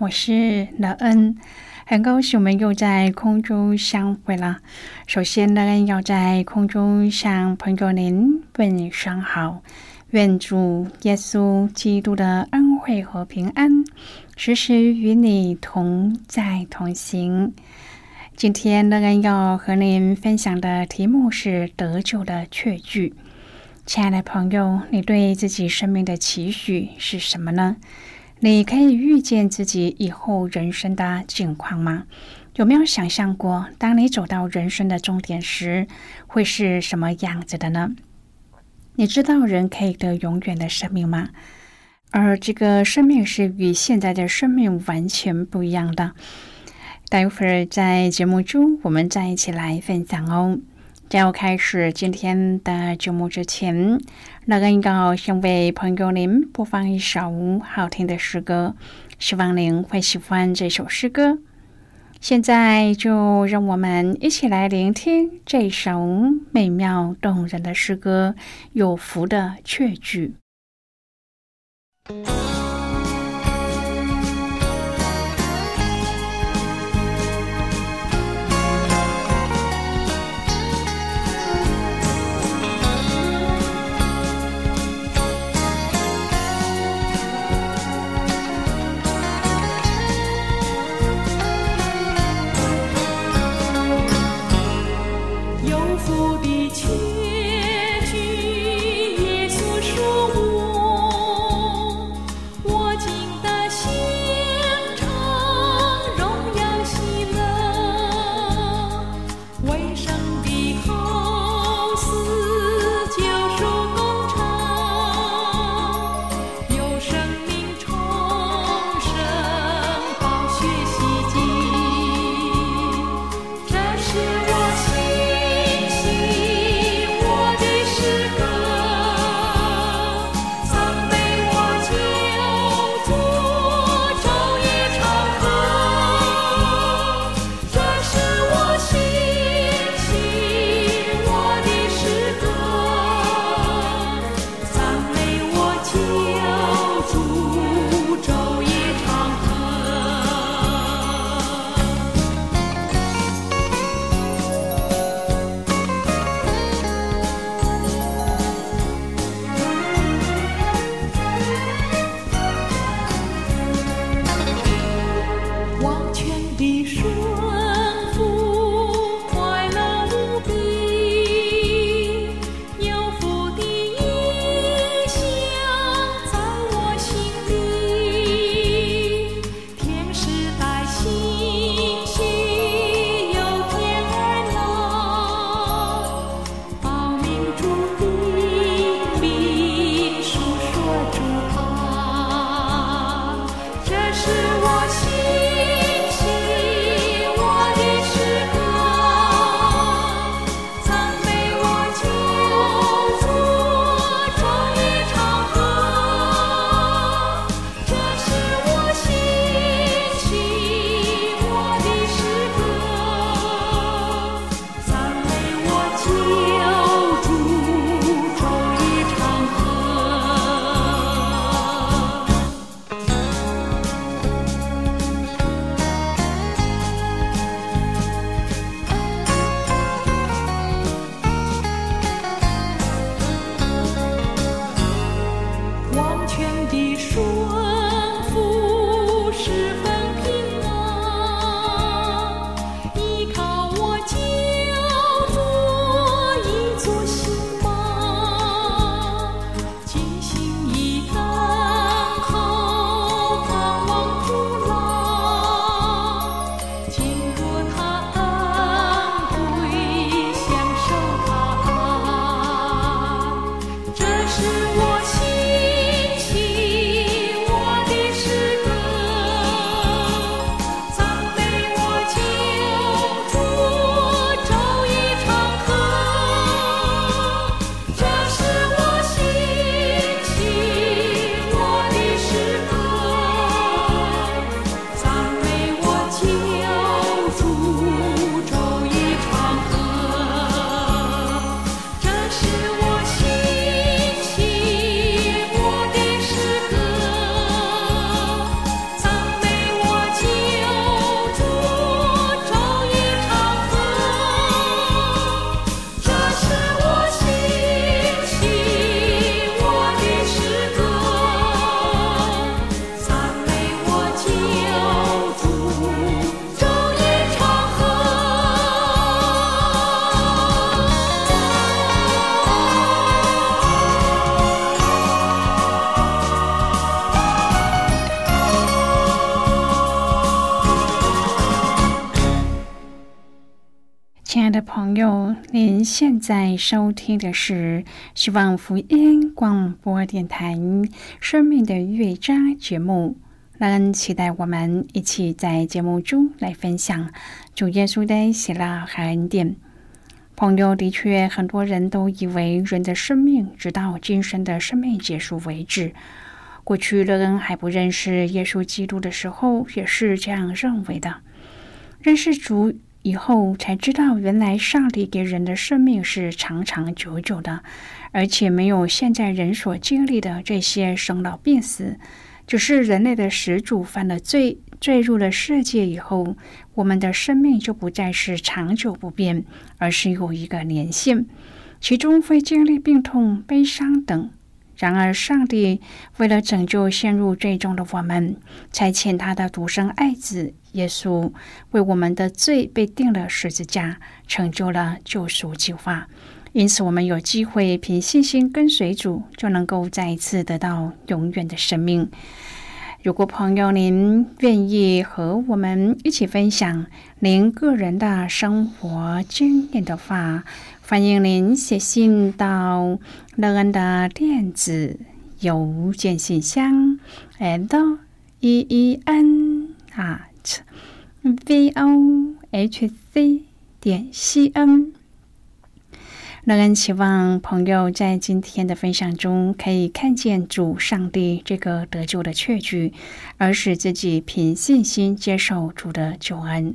我是乐恩，很高兴我们又在空中相会了。首先，乐恩要在空中向朋友您问声好，愿主耶稣基督的恩惠和平安时时与你同在同行。今天，乐恩要和您分享的题目是得救的确据。亲爱的朋友，你对自己生命的期许是什么呢？你可以预见自己以后人生的境况吗？有没有想象过，当你走到人生的终点时，会是什么样子的呢？你知道人可以得永远的生命吗？而这个生命是与现在的生命完全不一样的。待会儿在节目中，我们再一起来分享哦。在要开始今天的节目之前，那个要先为朋友您播放一首好听的诗歌，希望您会喜欢这首诗歌。现在就让我们一起来聆听这首美妙动人的诗歌《有福的确据》。请友，您现在收听的是希望福音广播电台《生命的乐章》节目。让期待我们一起在节目中来分享主耶稣的喜乐和恩典。朋友，的确，很多人都以为人的生命直到今生的生命结束为止。过去，乐恩还不认识耶稣基督的时候，也是这样认为的。认识主以后，才知道原来上帝给人的生命是长长久久的，而且没有现在人所经历的这些生老病死。只是人类的始祖犯了罪，坠入了世界以后，我们的生命就不再是长久不变，而是有一个年限，其中会经历病痛、悲伤等。然而，上帝为了拯救陷入罪中的我们，才遣他的独生爱子耶稣为我们的罪被钉了十字架，成就了救赎计划。因此，我们有机会凭信心跟随主，就能够再一次得到永远的生命。如果朋友您愿意和我们一起分享您个人的生活经验的话，欢迎您写信到乐恩的电子邮件信箱，l e e n at v o h c 点 c n。乐恩期望朋友在今天的分享中可以看见主上帝这个得救的确据，而使自己凭信心接受主的救恩。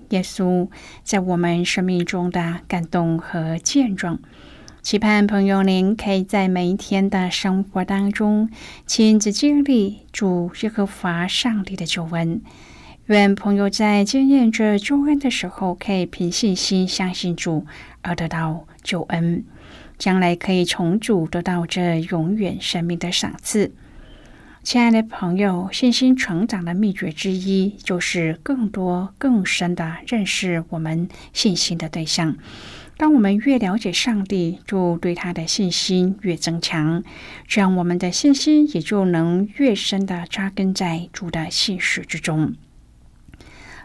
耶稣在我们生命中的感动和见证。期盼朋友您可以在每一天的生活当中亲自经历主耶和华上帝的救恩。愿朋友在经验着救恩的时候，可以凭信心相信主而得到救恩。将来可以从主得到这永远生命的赏赐。亲爱的朋友，信心成长的秘诀之一，就是更多、更深的认识我们信心的对象。当我们越了解上帝，就对他的信心越增强，这样我们的信心也就能越深的扎根在主的信实之中。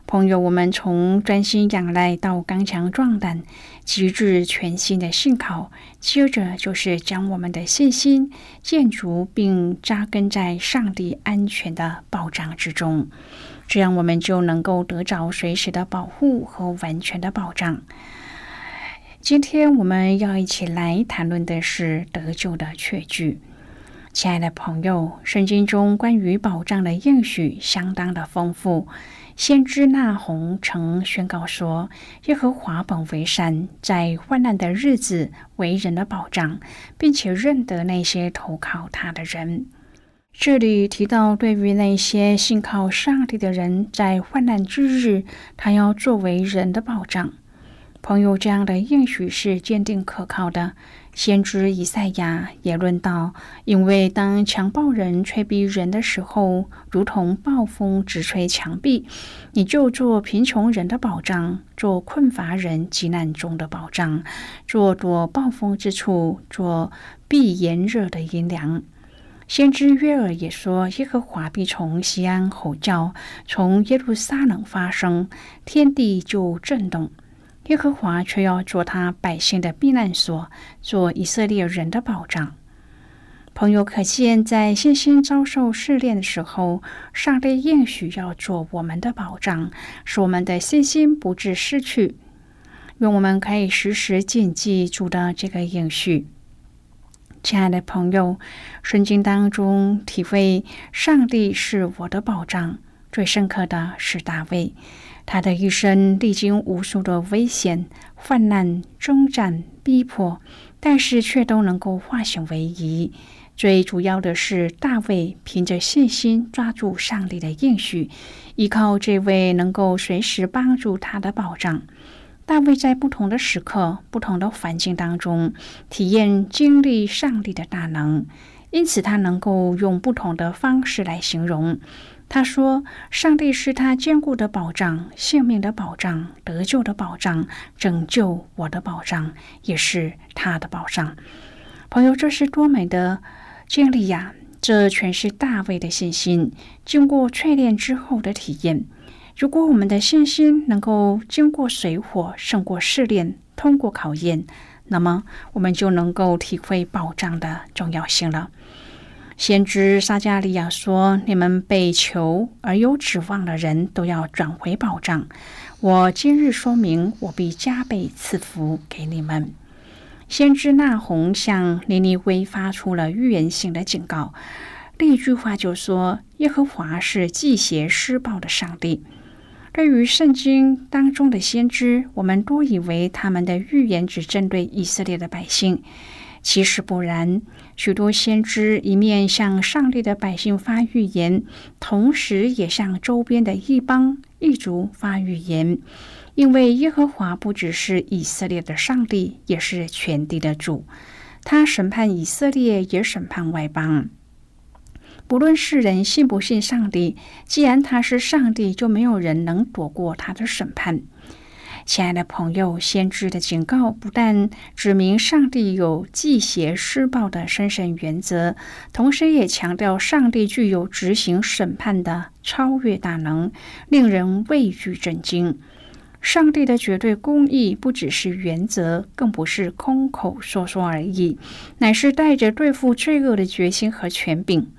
朋友，我们从专心仰赖到刚强壮胆，极致全新的信靠，接着就是将我们的信心建筑并扎根在上帝安全的保障之中，这样我们就能够得着随时的保护和完全的保障。今天我们要一起来谈论的是得救的确据。亲爱的朋友，圣经中关于保障的应许相当的丰富。先知那红曾宣告说：“耶和华本为善，在患难的日子为人的保障，并且认得那些投靠他的人。”这里提到，对于那些信靠上帝的人，在患难之日，他要作为人的保障。朋友，这样的应许是坚定可靠的。先知以赛亚也论道：“因为当强暴人吹逼人的时候，如同暴风直吹墙壁，你就做贫穷人的保障，做困乏人急难中的保障，做躲暴风之处，做避炎热的阴凉。”先知约尔也说：“耶和华必从西安吼叫，从耶路撒冷发声，天地就震动。”耶和华却要做他百姓的避难所，做以色列人的保障。朋友，可见在信心遭受试炼的时候，上帝应许要做我们的保障，使我们的信心不致失去。愿我们可以时时谨记主的这个应许。亲爱的朋友，圣经当中体会上帝是我的保障最深刻的是大卫。他的一生历经无数的危险、患难、征战、逼迫，但是却都能够化险为夷。最主要的是，大卫凭着信心抓住上帝的应许，依靠这位能够随时帮助他的保障。大卫在不同的时刻、不同的环境当中，体验经历上帝的大能，因此他能够用不同的方式来形容。他说：“上帝是他坚固的保障，性命的保障，得救的保障，拯救我的保障，也是他的保障。”朋友，这是多美的经历呀！这全是大卫的信心，经过淬炼之后的体验。如果我们的信心能够经过水火，胜过试炼，通过考验，那么我们就能够体会保障的重要性了。先知撒加利亚说：“你们被求而有指望的人都要转回保障。我今日说明，我必加倍赐福给你们。”先知那红向尼尼微发出了预言性的警告。第一句话就说：“耶和华是祭邪施暴的上帝。”对于圣经当中的先知，我们多以为他们的预言只针对以色列的百姓。其实不然，许多先知一面向上帝的百姓发预言，同时也向周边的异邦异族发预言。因为耶和华不只是以色列的上帝，也是全地的主。他审判以色列，也审判外邦。不论世人信不信上帝，既然他是上帝，就没有人能躲过他的审判。亲爱的朋友，先知的警告不但指明上帝有祭邪施暴的神圣原则，同时也强调上帝具有执行审判的超越大能，令人畏惧震惊。上帝的绝对公义不只是原则，更不是空口说说而已，乃是带着对付罪恶的决心和权柄。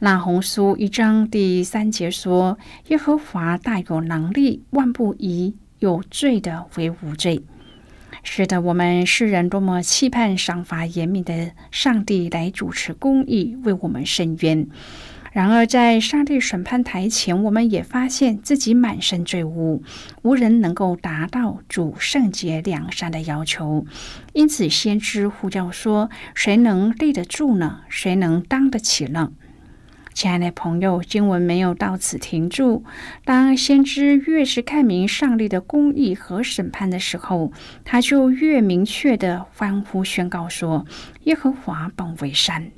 那红书一章第三节说：“耶和华大有能力，万不移。”有罪的为无罪，是的，我们世人多么期盼赏罚严明的上帝来主持公义，为我们伸冤。然而，在上帝审判台前，我们也发现自己满身罪污，无人能够达到主圣洁良善的要求。因此，先知呼叫说：“谁能立得住呢？谁能当得起呢？”亲爱的朋友，经文没有到此停住。当先知越是看明上帝的公义和审判的时候，他就越明确的欢呼宣告说：“耶和华本为善。”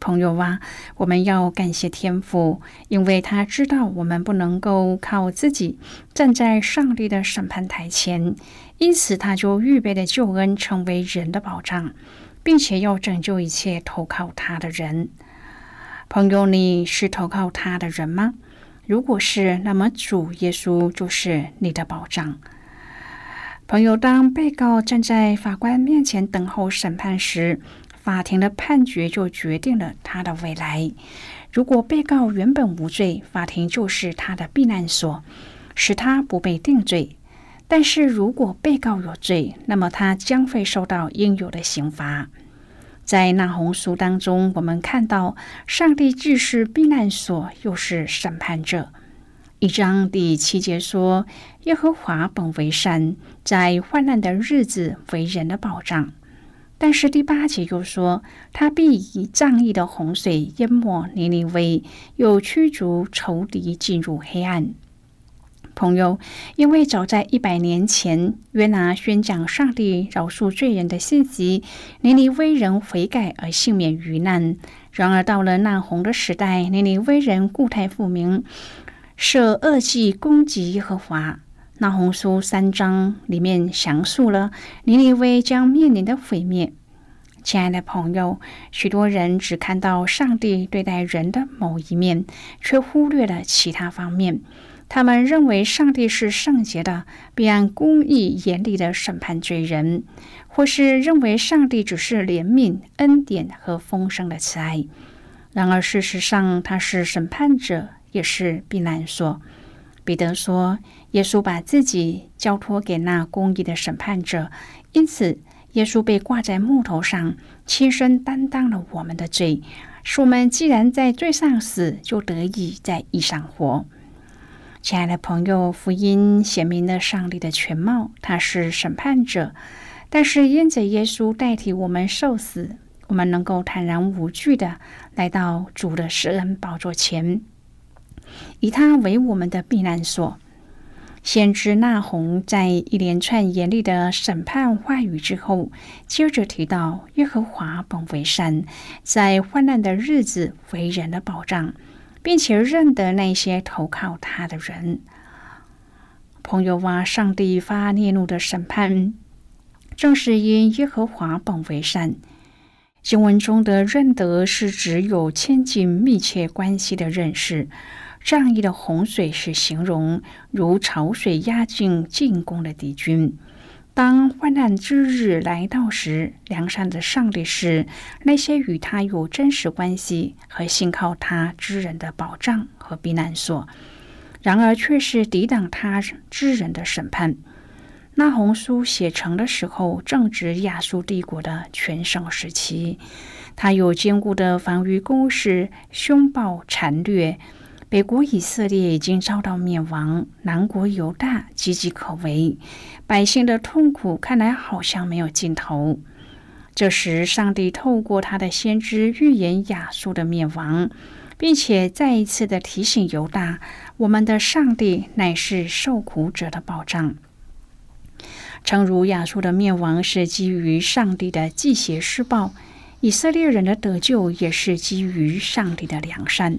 朋友啊，我们要感谢天父，因为他知道我们不能够靠自己站在上帝的审判台前，因此他就预备的救恩成为人的保障，并且要拯救一切投靠他的人。朋友，你是投靠他的人吗？如果是，那么主耶稣就是你的保障。朋友，当被告站在法官面前等候审判时，法庭的判决就决定了他的未来。如果被告原本无罪，法庭就是他的避难所，使他不被定罪；但是如果被告有罪，那么他将会受到应有的刑罚。在那红书当中，我们看到上帝既是避难所，又是审判者。一章第七节说：“耶和华本为善，在患难的日子为人的保障。”但是第八节又说：“他必以仗义的洪水淹没尼尼微，又驱逐仇敌进入黑暗。”朋友，因为早在一百年前，约拿宣讲上帝饶恕罪人的信息，尼尼微人悔改而幸免于难。然而到了难红的时代，尼尼微人固态复明，设恶计攻击耶和华。那红书三章里面详述了尼尼微将面临的毁灭。亲爱的朋友，许多人只看到上帝对待人的某一面，却忽略了其他方面。他们认为上帝是圣洁的，必按公义严厉的审判罪人；或是认为上帝只是怜悯、恩典和丰盛的慈爱。然而，事实上他是审判者，也是避难所。彼得说：“耶稣把自己交托给那公义的审判者，因此耶稣被挂在木头上，亲身担当了我们的罪，使我们既然在罪上死，就得以在义上活。”亲爱的朋友，福音显明了上帝的全貌，他是审判者，但是因着耶稣代替我们受死，我们能够坦然无惧的来到主的施恩宝座前，以他为我们的避难所。先知那红在一连串严厉的审判话语之后，接着提到耶和华本为善，在患难的日子为人的保障，并且认得那些投靠他的人。朋友ว่า上帝发烈怒的审判，正是因耶和华本为善。经文中的认得是指有亲近密切关系的认识。仗义的洪水是形容如潮水压境进攻的敌军。当患难之日来到时，良善的上帝是那些与他有真实关系和信靠他之人的保障和避难所。然而，却是抵挡他之人的审判。那红书写成的时候，正值亚述帝国的全盛时期，他有坚固的防御工事，凶暴残掠。北国以色列已经遭到灭亡，南国犹大岌岌可危，百姓的痛苦看来好像没有尽头。这时，上帝透过他的先知预言亚述的灭亡，并且再一次的提醒犹大：我们的上帝乃是受苦者的保障。诚如亚述的灭亡是基于上帝的祭邪施暴，以色列人的得救也是基于上帝的良善。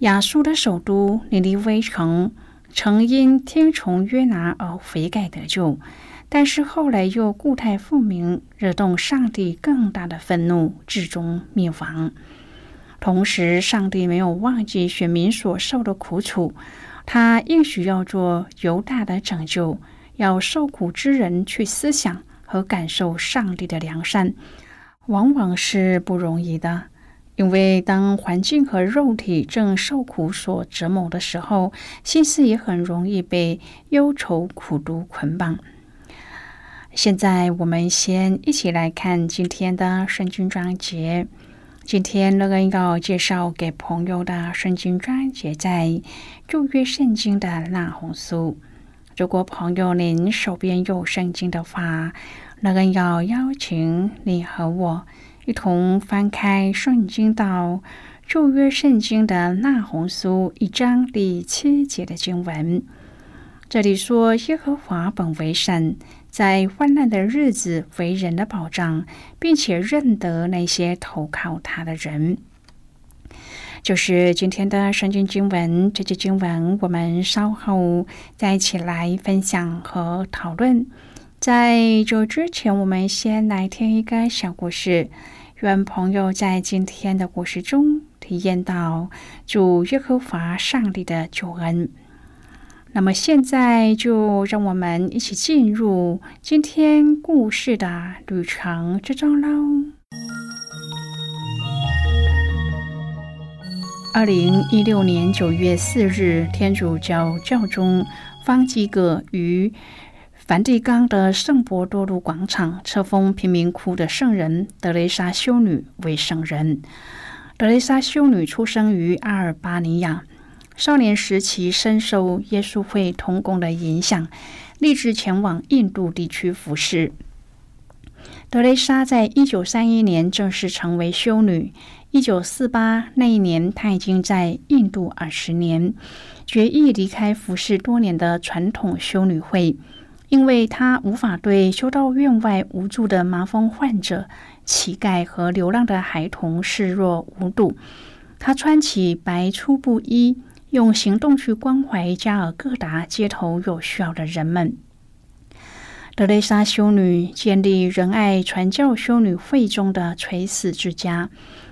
亚述的首都尼尼微城曾因听从约拿而悔改得救，但是后来又固态复明，惹动上帝更大的愤怒，最终灭亡。同时，上帝没有忘记选民所受的苦楚，他应许要做犹大的拯救。要受苦之人去思想和感受上帝的良善，往往是不容易的。因为当环境和肉体正受苦所折磨的时候，心思也很容易被忧愁苦毒捆绑。现在，我们先一起来看今天的圣经章节。今天乐恩要介绍给朋友的圣经章节，在旧约圣经的那红书。如果朋友您手边有圣经的话，那个要邀请你和我一同翻开圣经到旧约圣经的那红书一章第七节的经文。这里说：“耶和华本为善，在患难的日子为人的保障，并且认得那些投靠他的人。”就是今天的圣经经文，这节经文我们稍后再一起来分享和讨论。在这之前，我们先来听一个小故事，愿朋友在今天的故事中体验到主耶和华上帝的救恩。那么现在就让我们一起进入今天故事的旅程之中喽。二零一六年九月四日，天主教教宗方济各于梵蒂冈的圣伯多禄广场册封贫民窟的圣人德雷莎修女为圣人。德雷莎修女出生于阿尔巴尼亚，少年时期深受耶稣会同工的影响，立志前往印度地区服侍。德雷莎在一九三一年正式成为修女。一九四八那一年，他已经在印度二十年，决意离开服侍多年的传统修女会，因为他无法对修道院外无助的麻风患者、乞丐和流浪的孩童视若无睹。他穿起白粗布衣，用行动去关怀加尔各答街头有需要的人们。德蕾莎修女建立仁爱传教修女会中的垂死之家。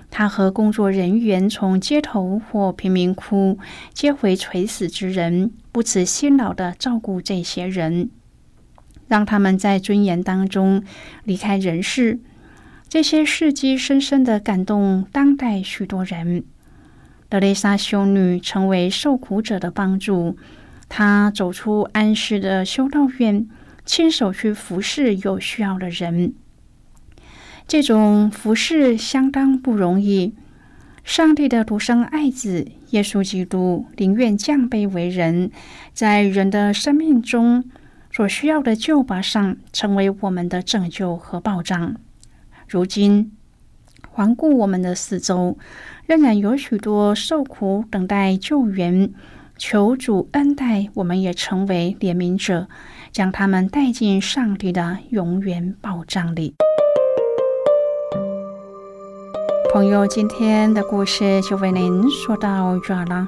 他和工作人员从街头或贫民窟接回垂死之人，不辞辛劳的照顾这些人，让他们在尊严当中离开人世。这些事迹深深的感动当代许多人。德蕾莎修女成为受苦者的帮助。她走出安适的修道院，亲手去服侍有需要的人。这种服饰相当不容易。上帝的独生爱子耶稣基督宁愿降卑为人，在人的生命中所需要的救拔上，成为我们的拯救和保障。如今环顾我们的四周，仍然有许多受苦等待救援、求主恩待，我们也成为怜悯者，将他们带进上帝的永远保障里。朋友，今天的故事就为您说到这了。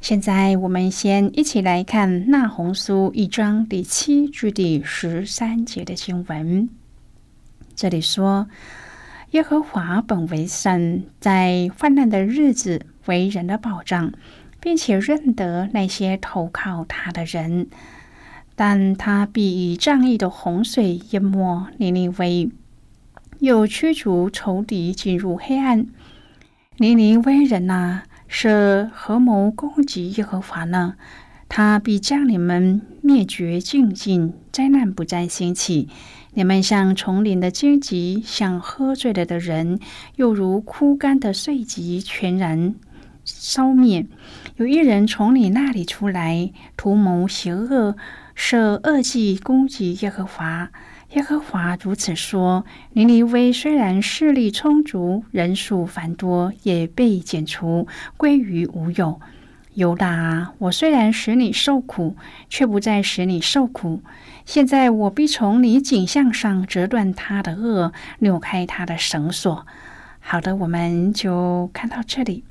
现在，我们先一起来看《那红书》一章第七至第十三节的经文。这里说：“耶和华本为神，在患难的日子为人的保障，并且认得那些投靠他的人。但他必以仗义的洪水淹没尼尼微，又驱逐仇敌进入黑暗。尼尼微人呐！”是合谋攻击耶和华呢？他必将你们灭绝尽尽，灾难不再兴起。你们像丛林的荆棘，像喝醉了的人，又如枯干的碎棘，全然烧灭。有一人从你那里出来，图谋邪恶，设恶计攻击耶和华。耶和华如此说：尼尼微虽然势力充足，人数繁多，也被剪除，归于无有。犹大，我虽然使你受苦，却不再使你受苦。现在我必从你颈项上折断他的轭，扭开他的绳索。好的，我们就看到这里。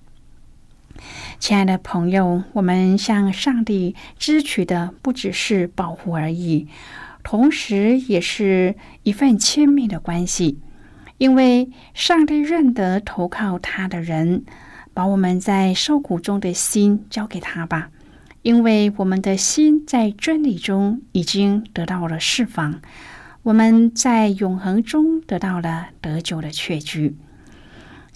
亲爱的朋友，我们向上帝支取的不只是保护而已。同时，也是一份亲密的关系，因为上帝认得投靠他的人，把我们在受苦中的心交给他吧，因为我们的心在真理中已经得到了释放，我们在永恒中得到了得救的确据。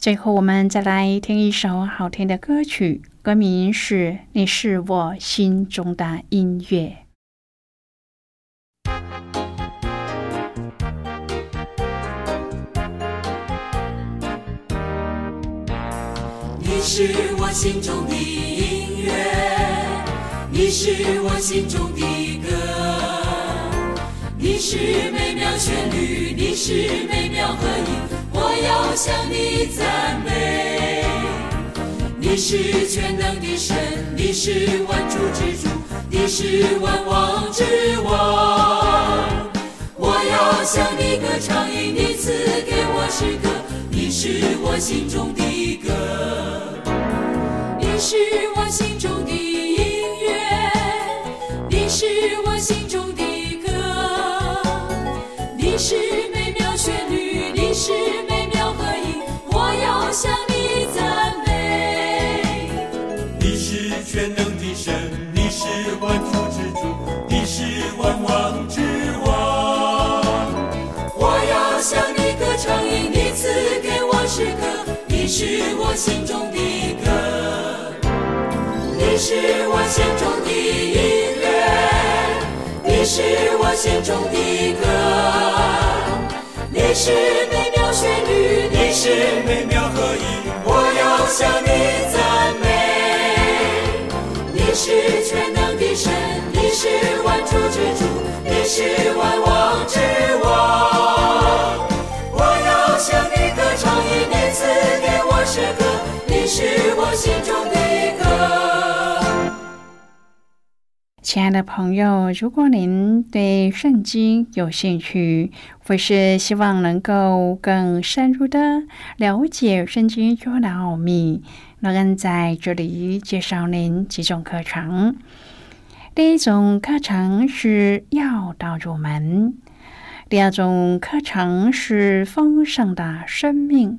最后，我们再来听一首好听的歌曲，歌名是《你是我心中的音乐》。你是我心中的音乐，你是我心中的歌，你是美妙旋律，你是美妙和音。要向你赞美，你是全能的神，你是万主之主，你是万王之王。我要向你歌唱，因你赐给我诗歌，你是我心中的歌，你是我心中的音乐，你是我心歌，你是我心中的歌，你是我心中的音乐，你是我心中的歌，你是美妙旋律，你是美妙和音，我要。向你赞美，你是全能的神，你是万主之主，你是万王之王。诗歌，你是我心中的歌。亲爱的朋友，如果您对圣经有兴趣，或是希望能够更深入的了解圣经中的奥秘，乐恩在这里介绍您几种课程。第一种课程是要道入门，第二种课程是丰盛的生命，